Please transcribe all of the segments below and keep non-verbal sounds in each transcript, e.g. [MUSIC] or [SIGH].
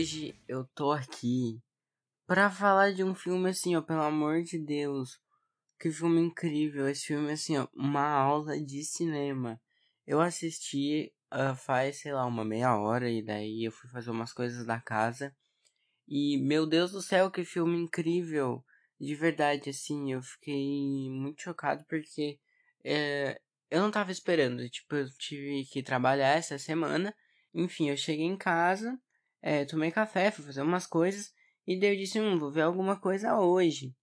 hoje eu tô aqui pra falar de um filme assim, ó, pelo amor de Deus. Que filme incrível, esse filme assim, ó, uma aula de cinema. Eu assisti uh, faz, sei lá, uma meia hora e daí eu fui fazer umas coisas da casa. E, meu Deus do céu, que filme incrível! De verdade, assim, eu fiquei muito chocado porque é, eu não tava esperando. Tipo, eu tive que trabalhar essa semana. Enfim, eu cheguei em casa, é, tomei café, fui fazer umas coisas. E daí eu disse, hum, vou ver alguma coisa hoje.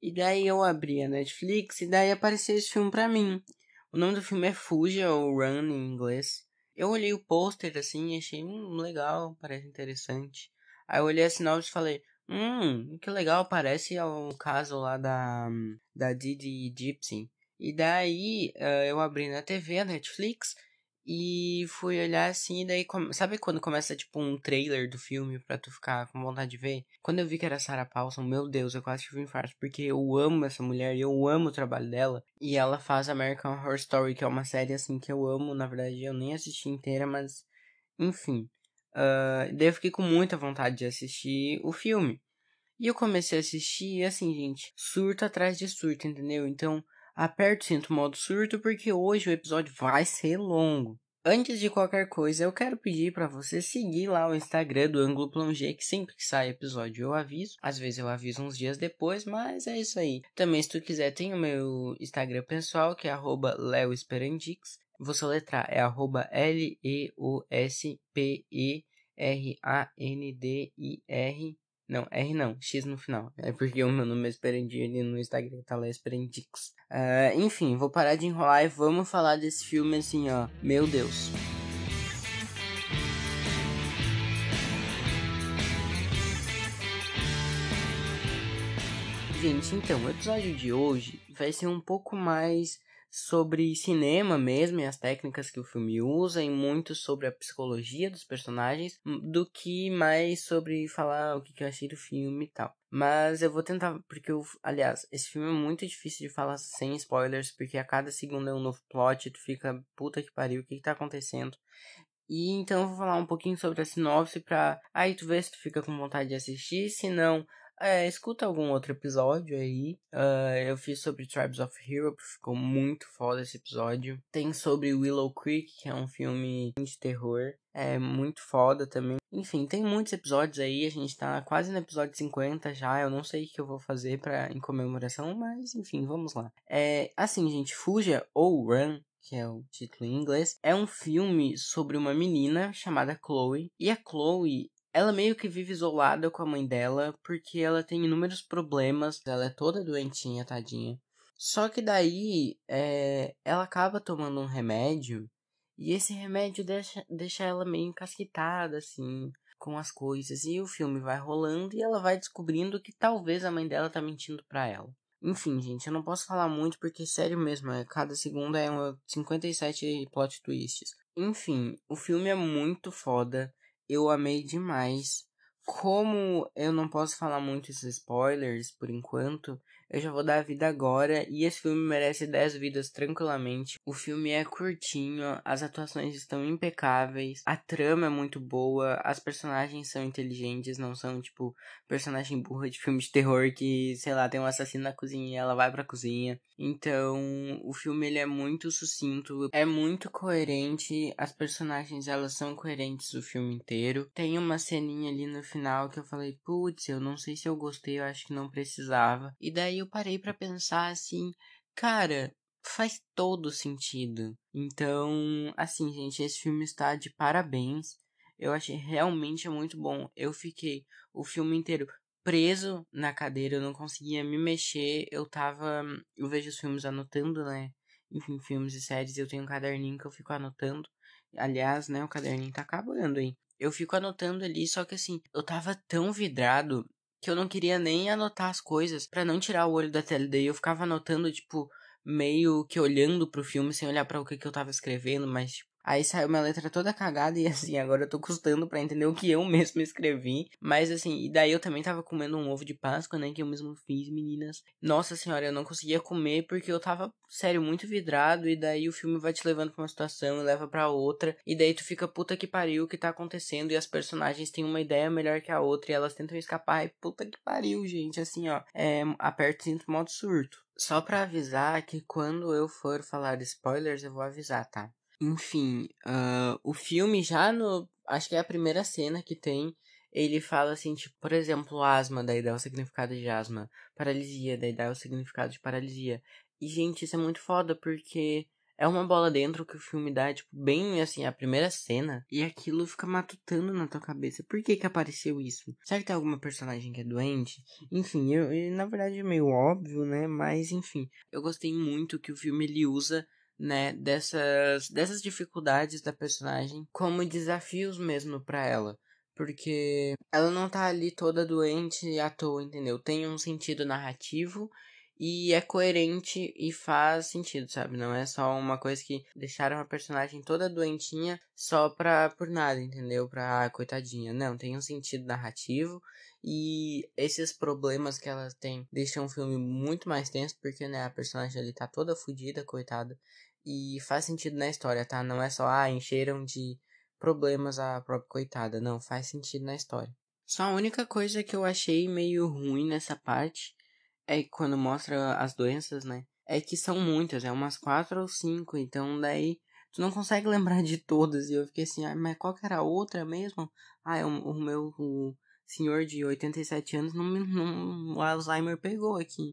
E daí eu abri a Netflix e daí apareceu esse filme pra mim. O nome do filme é Fuja ou Run em inglês. Eu olhei o pôster assim e achei hum, legal, parece interessante. Aí eu olhei a sinopse e falei, hum, que legal, parece o caso lá da, da Didi Gypsy. E daí uh, eu abri na TV, a Netflix, e fui olhar assim, e daí, sabe quando começa tipo um trailer do filme pra tu ficar com vontade de ver? Quando eu vi que era Sarah Paulson, meu Deus, eu quase tive um infarto, porque eu amo essa mulher e eu amo o trabalho dela. E ela faz American Horror Story, que é uma série assim que eu amo, na verdade eu nem assisti inteira, mas enfim. Uh, daí eu fiquei com muita vontade de assistir o filme. E eu comecei a assistir e assim, gente, surto atrás de surto, entendeu? Então, aperto o cinto modo surto porque hoje o episódio vai ser longo. Antes de qualquer coisa, eu quero pedir para você seguir lá o Instagram do Ângulo Plongé, que sempre que sai episódio eu aviso. Às vezes eu aviso uns dias depois, mas é isso aí. Também, se tu quiser, tem o meu Instagram pessoal, que é leoesperandix. Vou soletrar, é L-E-O-S-P-E-R-A-N-D-I-R não, R não, X no final. É porque o meu nome é Esperandi ali no Instagram tá lá Esperandix. Uh, enfim, vou parar de enrolar e vamos falar desse filme assim, ó. Meu Deus. Gente, então, o episódio de hoje vai ser um pouco mais sobre cinema mesmo e as técnicas que o filme usa e muito sobre a psicologia dos personagens do que mais sobre falar o que eu achei do filme e tal. Mas eu vou tentar, porque eu, aliás, esse filme é muito difícil de falar sem spoilers, porque a cada segundo é um novo plot, tu fica, puta que pariu, o que, que tá acontecendo? E então eu vou falar um pouquinho sobre a sinopse pra aí tu vê se tu fica com vontade de assistir, se não, é, escuta algum outro episódio aí. Uh, eu fiz sobre Tribes of Europe, ficou muito foda esse episódio. Tem sobre Willow Creek, que é um filme de terror. É muito foda também. Enfim, tem muitos episódios aí. A gente tá quase no episódio 50 já. Eu não sei o que eu vou fazer para em comemoração, mas enfim, vamos lá. É assim, gente, Fuja ou Run que é o título em inglês, é um filme sobre uma menina chamada Chloe. E a Chloe, ela meio que vive isolada com a mãe dela porque ela tem inúmeros problemas, ela é toda doentinha, tadinha. Só que daí é, ela acaba tomando um remédio e esse remédio deixa, deixa ela meio encasquetada, assim, com as coisas. E o filme vai rolando e ela vai descobrindo que talvez a mãe dela tá mentindo pra ela. Enfim, gente, eu não posso falar muito porque, sério mesmo, é, cada segundo é 57 plot twists. Enfim, o filme é muito foda eu amei demais. Como eu não posso falar muitos spoilers por enquanto, eu já vou dar a vida agora e esse filme merece 10 vidas tranquilamente. O filme é curtinho, as atuações estão impecáveis, a trama é muito boa, as personagens são inteligentes, não são tipo personagem burra de filme de terror que, sei lá, tem um assassino na cozinha e ela vai pra cozinha. Então, o filme ele é muito sucinto, é muito coerente, as personagens elas são coerentes o filme inteiro. Tem uma ceninha ali no final que eu falei, putz, eu não sei se eu gostei, eu acho que não precisava. E daí eu parei para pensar assim, cara, faz todo sentido. Então, assim, gente, esse filme está de parabéns. Eu achei realmente muito bom. Eu fiquei o filme inteiro preso na cadeira, eu não conseguia me mexer. Eu tava. Eu vejo os filmes anotando, né? Enfim, filmes e séries, eu tenho um caderninho que eu fico anotando. Aliás, né, o caderninho tá acabando, hein? Eu fico anotando ali, só que assim, eu tava tão vidrado que eu não queria nem anotar as coisas para não tirar o olho da tela. Daí eu ficava anotando, tipo, meio que olhando pro filme sem olhar para o que, que eu tava escrevendo, mas tipo, Aí saiu uma letra toda cagada e [LAUGHS] assim, agora eu tô custando para entender o que eu mesmo escrevi. Mas assim, e daí eu também tava comendo um ovo de Páscoa, né? Que eu mesmo fiz, meninas. Nossa senhora, eu não conseguia comer porque eu tava, sério, muito vidrado. E daí o filme vai te levando pra uma situação e leva para outra. E daí tu fica, puta que pariu, o que tá acontecendo? E as personagens têm uma ideia melhor que a outra e elas tentam escapar. E puta que pariu, gente. Assim, ó, é, aperta o cinto modo surto. Só pra avisar que quando eu for falar spoilers, eu vou avisar, tá? Enfim, uh, o filme já no. Acho que é a primeira cena que tem. Ele fala assim, tipo, por exemplo, asma, daí dá o significado de asma. Paralisia, daí dá o significado de paralisia. E, gente, isso é muito foda, porque é uma bola dentro que o filme dá, tipo, bem assim, a primeira cena. E aquilo fica matutando na tua cabeça. Por que que apareceu isso? Será que tem alguma personagem que é doente? Enfim, eu, eu na verdade é meio óbvio, né? Mas, enfim. Eu gostei muito que o filme ele usa né, dessas, dessas dificuldades da personagem como desafios mesmo para ela. Porque ela não tá ali toda doente à toa, entendeu? Tem um sentido narrativo e é coerente e faz sentido, sabe? Não é só uma coisa que deixaram a personagem toda doentinha só pra por nada, entendeu? Pra ah, coitadinha. Não, tem um sentido narrativo e esses problemas que ela tem deixam o filme muito mais tenso, porque né, a personagem ali tá toda fodida, coitada. E faz sentido na história, tá? Não é só, ah, encheram de problemas a própria coitada. Não, faz sentido na história. Só a única coisa que eu achei meio ruim nessa parte é quando mostra as doenças, né? É que são muitas, é umas quatro ou cinco, então daí tu não consegue lembrar de todas. E eu fiquei assim, ah, mas qual que era a outra mesmo? Ah, é o, o meu o senhor de 87 anos não, não o Alzheimer pegou aqui.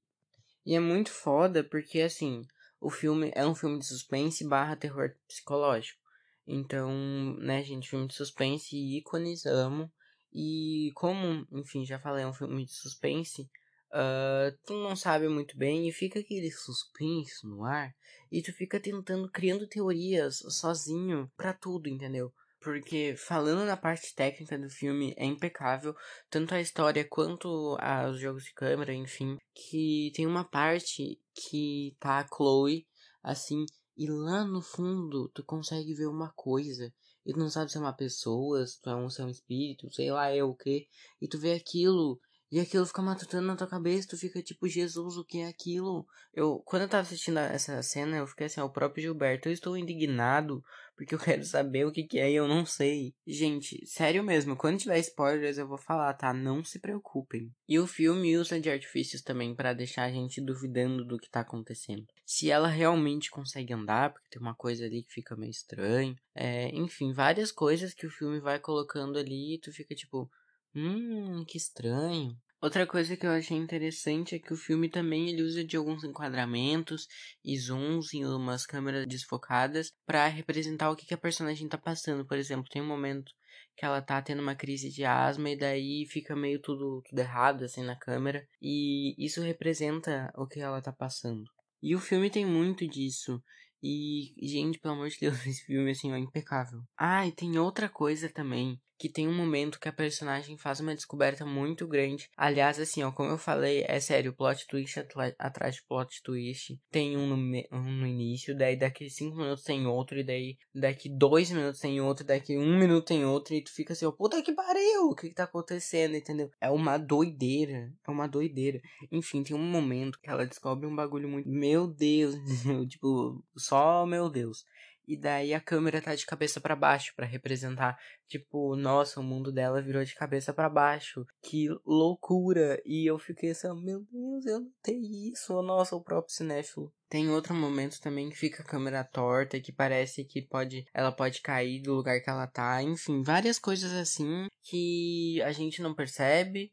E é muito foda porque assim, o filme é um filme de suspense barra terror psicológico. Então, né, gente, filme de suspense ícones, amo. E como, enfim, já falei, é um filme de suspense, uh, tu não sabe muito bem e fica aquele suspense no ar e tu fica tentando, criando teorias sozinho para tudo, entendeu? Porque falando na parte técnica do filme é impecável, tanto a história quanto os jogos de câmera, enfim, que tem uma parte que tá a Chloe assim e lá no fundo tu consegue ver uma coisa e tu não sabe se é uma pessoa, se é um, se é um espírito, sei lá é o que, e tu vê aquilo e aquilo fica matutando na tua cabeça, tu fica tipo, Jesus, o que é aquilo? Eu, quando eu tava assistindo essa cena, eu fiquei assim, ó, o próprio Gilberto, eu estou indignado, porque eu [LAUGHS] quero saber o que que é e eu não sei. Gente, sério mesmo, quando tiver spoilers eu vou falar, tá? Não se preocupem. E o filme usa de artifícios também para deixar a gente duvidando do que tá acontecendo. Se ela realmente consegue andar, porque tem uma coisa ali que fica meio estranho. É, enfim, várias coisas que o filme vai colocando ali e tu fica tipo Hum, que estranho. Outra coisa que eu achei interessante é que o filme também ele usa de alguns enquadramentos e zooms em umas câmeras desfocadas para representar o que, que a personagem tá passando. Por exemplo, tem um momento que ela tá tendo uma crise de asma e daí fica meio tudo, tudo errado assim na câmera e isso representa o que ela tá passando. E o filme tem muito disso. E, gente, pelo amor de Deus, [LAUGHS] esse filme assim é impecável. Ah, e tem outra coisa também que tem um momento que a personagem faz uma descoberta muito grande. Aliás, assim, ó, como eu falei, é sério, plot twist atrás de plot twist. Tem um no, um no início, daí daqui cinco minutos tem outro, e daí daqui dois minutos tem outro, daqui um minuto tem outro, e tu fica assim, ó, puta que pariu, o que que tá acontecendo, entendeu? É uma doideira, é uma doideira. Enfim, tem um momento que ela descobre um bagulho muito, meu Deus, [LAUGHS] tipo, só meu Deus. E daí a câmera tá de cabeça para baixo para representar, tipo, nossa, o mundo dela virou de cabeça para baixo. Que loucura! E eu fiquei assim, meu Deus, eu notei isso. Nossa, o próprio cinéfilo. Tem outro momento também que fica a câmera torta, que parece que pode, ela pode cair do lugar que ela tá. Enfim, várias coisas assim que a gente não percebe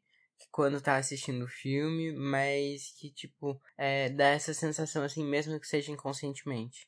quando tá assistindo o filme, mas que, tipo, é, dá essa sensação assim, mesmo que seja inconscientemente.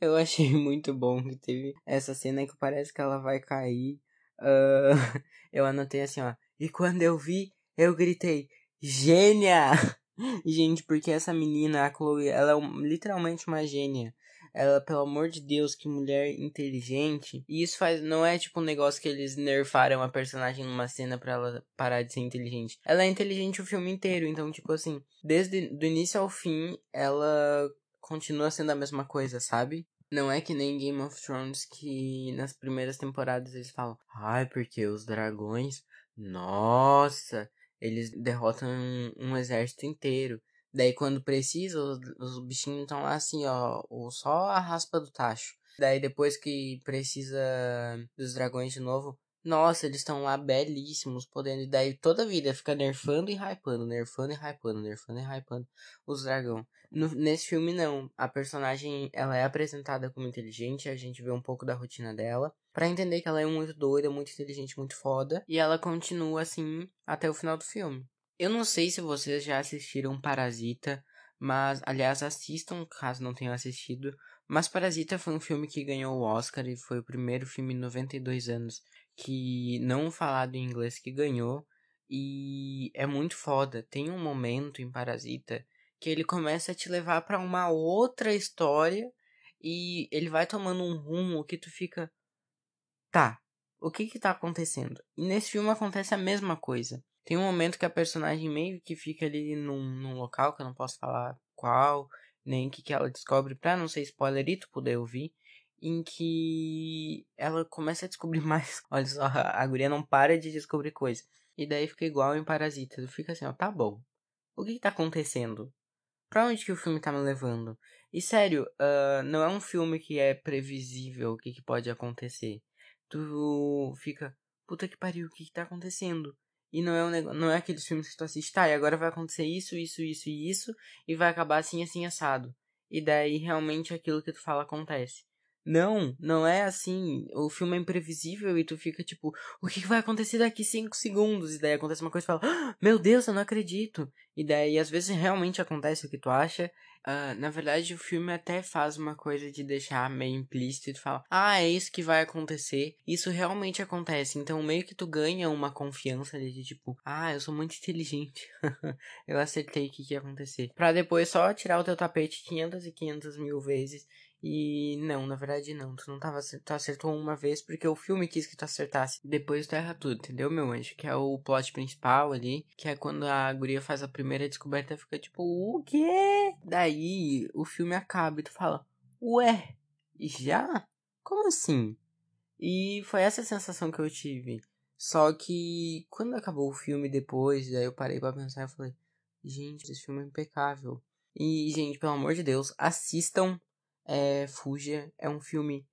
Eu achei [LAUGHS] muito bom que teve essa cena que parece que ela vai cair. Uh, [LAUGHS] eu anotei assim, ó. E quando eu vi, eu gritei: Gênia! [LAUGHS] Gente, porque essa menina, a Chloe, ela é literalmente uma gênia. Ela, pelo amor de Deus, que mulher inteligente. E isso faz. Não é tipo um negócio que eles nerfaram a personagem numa cena pra ela parar de ser inteligente. Ela é inteligente o filme inteiro. Então, tipo assim, desde o início ao fim, ela continua sendo a mesma coisa, sabe? Não é que nem Game of Thrones que nas primeiras temporadas eles falam, ai, porque os dragões, nossa, eles derrotam um, um exército inteiro. Daí quando precisa, os, os bichinhos estão lá assim, ó, só a raspa do tacho. Daí depois que precisa dos dragões de novo, nossa, eles estão lá belíssimos, podendo. E daí toda a vida fica nerfando e hypando, nerfando e hypando, nerfando e hypando os dragões. nesse filme, não. A personagem ela é apresentada como inteligente, a gente vê um pouco da rotina dela. para entender que ela é muito doida, muito inteligente, muito foda. E ela continua assim até o final do filme. Eu não sei se vocês já assistiram Parasita, mas aliás assistam caso não tenham assistido. Mas Parasita foi um filme que ganhou o Oscar e foi o primeiro filme em 92 anos que não falado em inglês que ganhou e é muito foda. Tem um momento em Parasita que ele começa a te levar para uma outra história e ele vai tomando um rumo que tu fica tá, o que que tá acontecendo? E nesse filme acontece a mesma coisa. Tem um momento que a personagem meio que fica ali num, num local que eu não posso falar qual, nem que, que ela descobre pra não ser spoiler e tu poder ouvir em que ela começa a descobrir [LAUGHS] mais. Olha só, a guria não para de descobrir coisas. E daí fica igual em Parasita. Fica assim, ó, tá bom. O que, que tá acontecendo? Pra onde que o filme tá me levando? E sério, uh, não é um filme que é previsível o que, que pode acontecer. Tu fica, puta que pariu, o que, que tá acontecendo? E não é um não é aqueles filmes que tu assiste, tá, e agora vai acontecer isso, isso, isso e isso, e vai acabar assim, assim, assado. E daí realmente aquilo que tu fala acontece. Não, não é assim. O filme é imprevisível e tu fica tipo, o que vai acontecer daqui 5 segundos? E daí acontece uma coisa e fala, ah, meu Deus, eu não acredito. E daí às vezes realmente acontece o que tu acha. Uh, na verdade, o filme até faz uma coisa de deixar meio implícito e tu fala, ah, é isso que vai acontecer. Isso realmente acontece. Então meio que tu ganha uma confiança de tipo, ah, eu sou muito inteligente. [LAUGHS] eu acertei o que, que ia acontecer. Pra depois só tirar o teu tapete 500 e 500 mil vezes e não, na verdade não. Tu não tava tu acertou uma vez porque o filme quis que tu acertasse. Depois tu erra tudo, entendeu, meu anjo? Que é o plot principal ali. Que é quando a guria faz a primeira descoberta e fica tipo, o quê? Daí o filme acaba e tu fala, ué, já? Como assim? E foi essa sensação que eu tive. Só que quando acabou o filme depois, daí eu parei para pensar e falei, gente, esse filme é impecável. E, gente, pelo amor de Deus, assistam é Fuja é um filme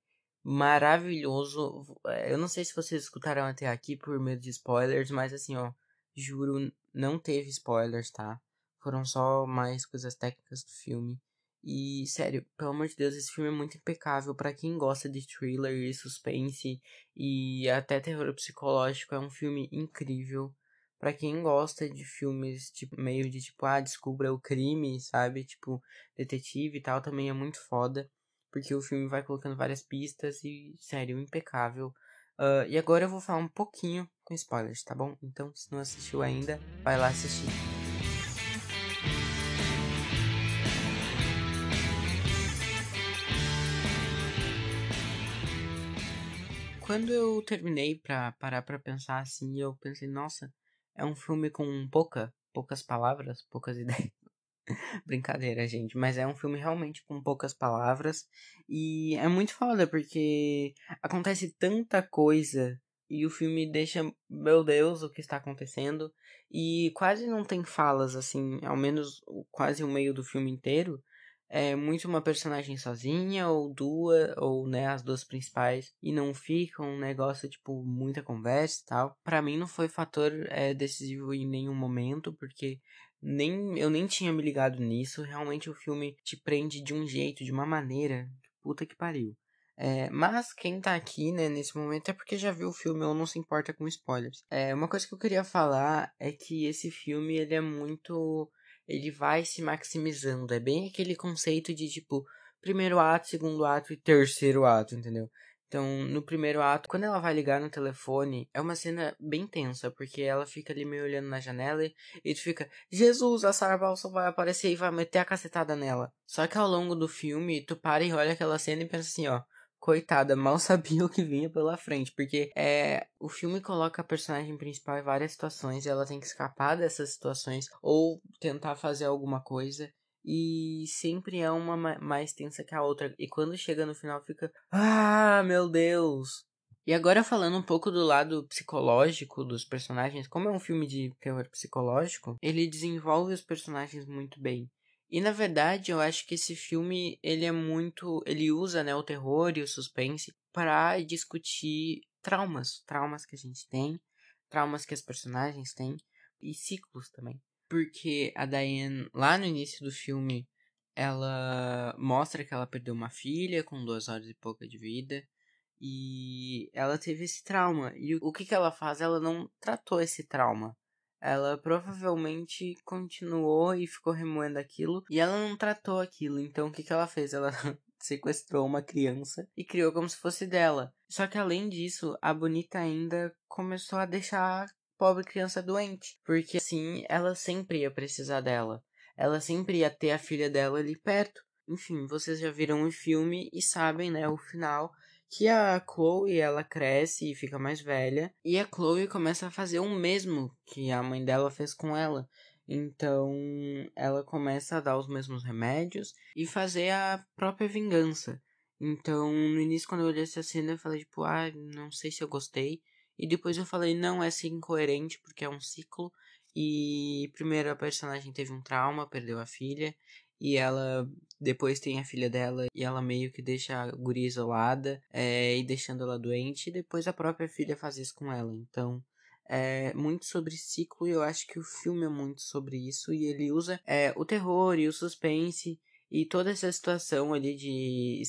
maravilhoso. É, eu não sei se vocês escutaram até aqui por medo de spoilers, mas assim, ó, juro, não teve spoilers, tá? Foram só mais coisas técnicas do filme. E, sério, pelo amor de Deus, esse filme é muito impecável. para quem gosta de thriller e suspense e até terror psicológico, é um filme incrível para quem gosta de filmes tipo meio de tipo ah descubra o crime sabe? Tipo detetive e tal também é muito foda porque o filme vai colocando várias pistas e sério impecável. Uh, e agora eu vou falar um pouquinho com spoilers tá bom? Então se não assistiu ainda vai lá assistir. Quando eu terminei pra parar pra pensar assim, eu pensei, nossa, é um filme com pouca, poucas palavras, poucas [LAUGHS] ideias. Brincadeira, gente, mas é um filme realmente com poucas palavras. E é muito foda porque acontece tanta coisa e o filme deixa, meu Deus, o que está acontecendo. E quase não tem falas assim, ao menos quase o meio do filme inteiro é muito uma personagem sozinha, ou duas, ou né, as duas principais, e não fica um negócio, tipo, muita conversa e tal. Pra mim não foi fator é, decisivo em nenhum momento, porque nem eu nem tinha me ligado nisso. Realmente o filme te prende de um jeito, de uma maneira. Puta que pariu. É, mas quem tá aqui, né, nesse momento é porque já viu o filme ou não se importa com spoilers. É, uma coisa que eu queria falar é que esse filme, ele é muito ele vai se maximizando. É bem aquele conceito de tipo primeiro ato, segundo ato e terceiro ato, entendeu? Então, no primeiro ato, quando ela vai ligar no telefone, é uma cena bem tensa, porque ela fica ali meio olhando na janela e tu fica, Jesus, a Sarah Paulson vai aparecer e vai meter a cacetada nela. Só que ao longo do filme, tu para e olha aquela cena e pensa assim, ó, coitada, mal [LAUGHS] sabia o que vinha pela frente, porque é o filme coloca a personagem principal em várias situações e ela tem que escapar dessas situações ou tentar fazer alguma coisa. e sempre é uma mais tensa que a outra. E quando chega no final fica, ah, meu Deus. E agora falando um pouco do lado psicológico dos personagens, como é um filme de terror psicológico, ele desenvolve os personagens muito bem. E na verdade, eu acho que esse filme, ele é muito, ele usa, né, o terror e o suspense para discutir traumas, traumas que a gente tem, traumas que as personagens têm e ciclos também. Porque a Diane, lá no início do filme, ela mostra que ela perdeu uma filha com duas horas e pouca de vida. E ela teve esse trauma. E o que, que ela faz? Ela não tratou esse trauma. Ela provavelmente continuou e ficou remoendo aquilo. E ela não tratou aquilo. Então o que, que ela fez? Ela [LAUGHS] sequestrou uma criança e criou como se fosse dela. Só que além disso, a Bonita ainda começou a deixar a pobre criança doente. Porque assim, ela sempre ia precisar dela. Ela sempre ia ter a filha dela ali perto. Enfim, vocês já viram o filme e sabem, né, o final que a Chloe ela cresce e fica mais velha e a Chloe começa a fazer o mesmo que a mãe dela fez com ela. Então ela começa a dar os mesmos remédios e fazer a própria vingança. Então no início quando eu olhei essa cena eu falei tipo, ah, não sei se eu gostei. E depois eu falei, não, é assim incoerente porque é um ciclo. E primeiro a personagem teve um trauma, perdeu a filha e ela depois tem a filha dela e ela meio que deixa a guria isolada é, e deixando ela doente e depois a própria filha faz isso com ela. Então é muito sobre ciclo e eu acho que o filme é muito sobre isso e ele usa é, o terror e o suspense e toda essa situação ali de,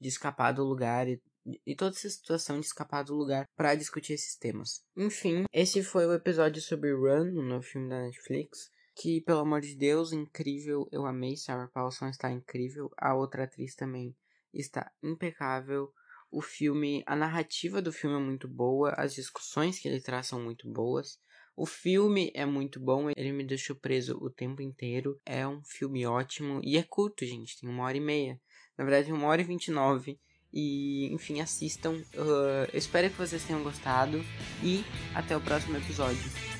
de escapar do lugar e, e toda essa situação de escapar do lugar para discutir esses temas. Enfim, esse foi o episódio sobre Run, no filme da Netflix que, pelo amor de Deus, incrível. Eu amei. Sarah Paulson está incrível. A outra atriz também está impecável. O filme, a narrativa do filme é muito boa. As discussões que ele traz são muito boas. O filme é muito bom, ele me deixou preso o tempo inteiro. É um filme ótimo e é curto, gente. Tem uma hora e meia. Na verdade, uma hora e vinte e nove. E, enfim, assistam. Uh, espero que vocês tenham gostado. E até o próximo episódio.